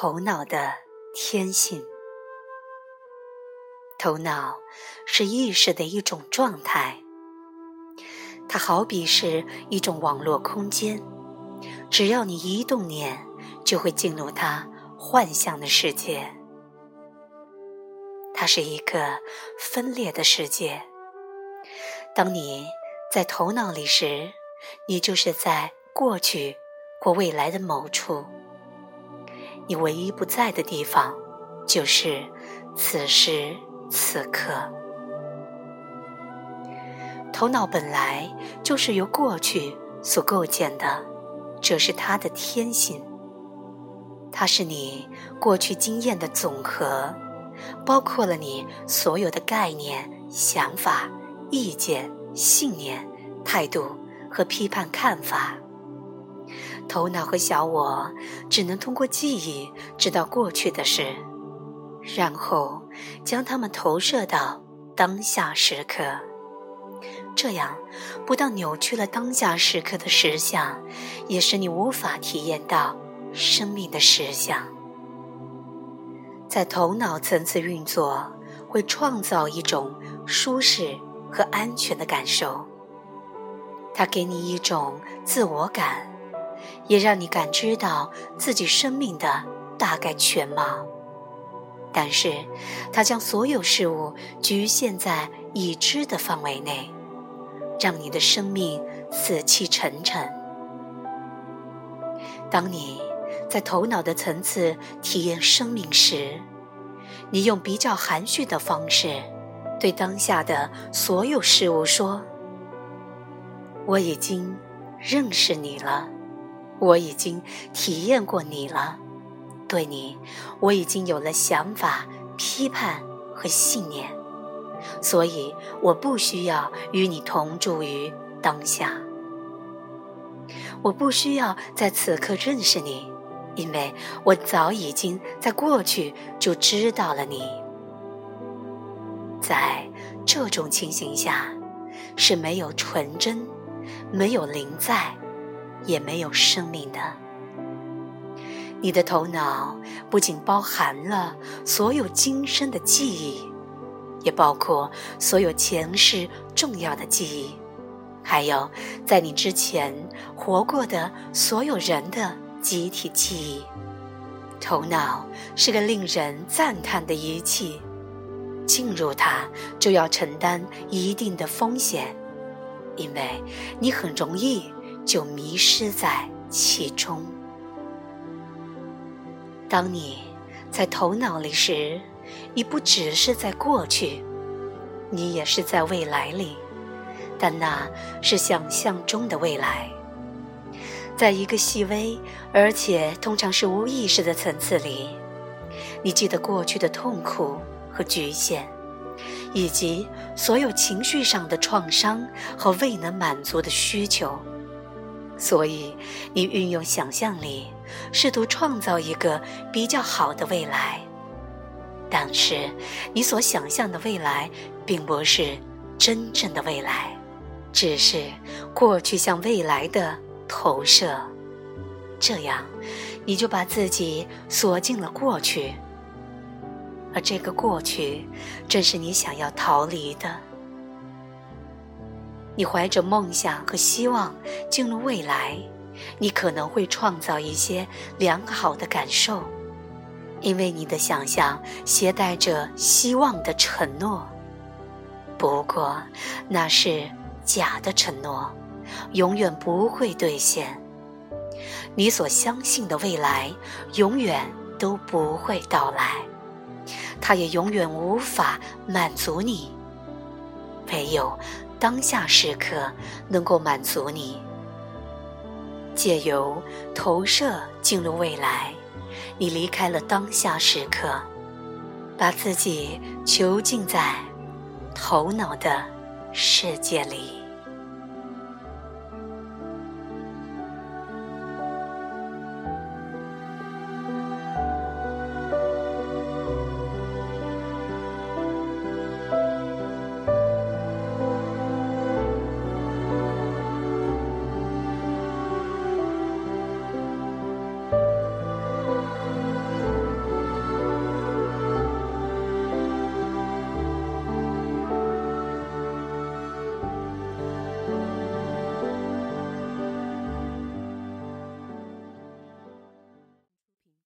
头脑的天性。头脑是意识的一种状态，它好比是一种网络空间，只要你一动念，就会进入它幻象的世界。它是一个分裂的世界。当你在头脑里时，你就是在过去或未来的某处。你唯一不在的地方，就是此时此刻。头脑本来就是由过去所构建的，这是它的天性。它是你过去经验的总和，包括了你所有的概念、想法、意见、信念、态度和批判看法。头脑和小我只能通过记忆知道过去的事，然后将它们投射到当下时刻。这样不但扭曲了当下时刻的实相，也使你无法体验到生命的实相。在头脑层次运作，会创造一种舒适和安全的感受，它给你一种自我感。也让你感知到自己生命的大概全貌，但是它将所有事物局限在已知的范围内，让你的生命死气沉沉。当你在头脑的层次体验生命时，你用比较含蓄的方式对当下的所有事物说：“我已经认识你了。”我已经体验过你了，对你，我已经有了想法、批判和信念，所以我不需要与你同住于当下。我不需要在此刻认识你，因为我早已经在过去就知道了你。在这种情形下，是没有纯真，没有灵在。也没有生命的。你的头脑不仅包含了所有今生的记忆，也包括所有前世重要的记忆，还有在你之前活过的所有人的集体记忆。头脑是个令人赞叹的仪器，进入它就要承担一定的风险，因为你很容易。就迷失在其中。当你在头脑里时，你不只是在过去，你也是在未来里，但那是想象中的未来。在一个细微而且通常是无意识的层次里，你记得过去的痛苦和局限，以及所有情绪上的创伤和未能满足的需求。所以，你运用想象力，试图创造一个比较好的未来。但是，你所想象的未来，并不是真正的未来，只是过去向未来的投射。这样，你就把自己锁进了过去，而这个过去，正是你想要逃离的。你怀着梦想和希望进入未来，你可能会创造一些良好的感受，因为你的想象携带着希望的承诺。不过，那是假的承诺，永远不会兑现。你所相信的未来永远都不会到来，它也永远无法满足你。唯有。当下时刻能够满足你，借由投射进入未来，你离开了当下时刻，把自己囚禁在头脑的世界里。